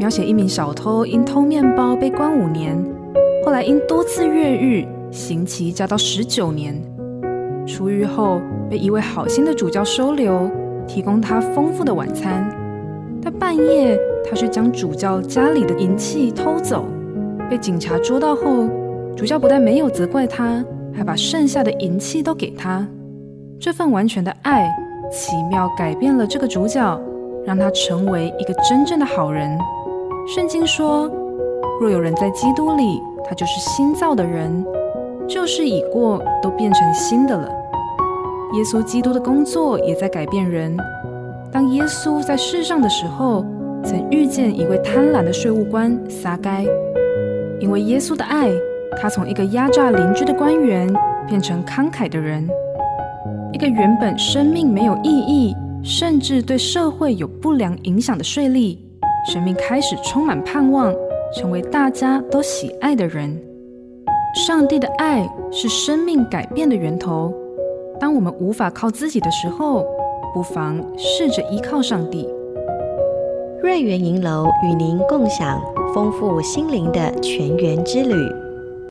描写一名小偷因偷面包被关五年，后来因多次越狱，刑期加到十九年。出狱后，被一位好心的主教收留，提供他丰富的晚餐。但半夜，他却将主教家里的银器偷走，被警察捉到后，主教不但没有责怪他，还把剩下的银器都给他。这份完全的爱，奇妙改变了这个主角，让他成为一个真正的好人。圣经说：“若有人在基督里，他就是新造的人，旧事已过，都变成新的了。”耶稣基督的工作也在改变人。当耶稣在世上的时候，曾遇见一位贪婪的税务官撒该。因为耶稣的爱，他从一个压榨邻居的官员变成慷慨的人。一个原本生命没有意义，甚至对社会有不良影响的税吏，生命开始充满盼望，成为大家都喜爱的人。上帝的爱是生命改变的源头。当我们无法靠自己的时候，不妨试着依靠上帝。瑞园银楼与您共享丰富心灵的全员之旅。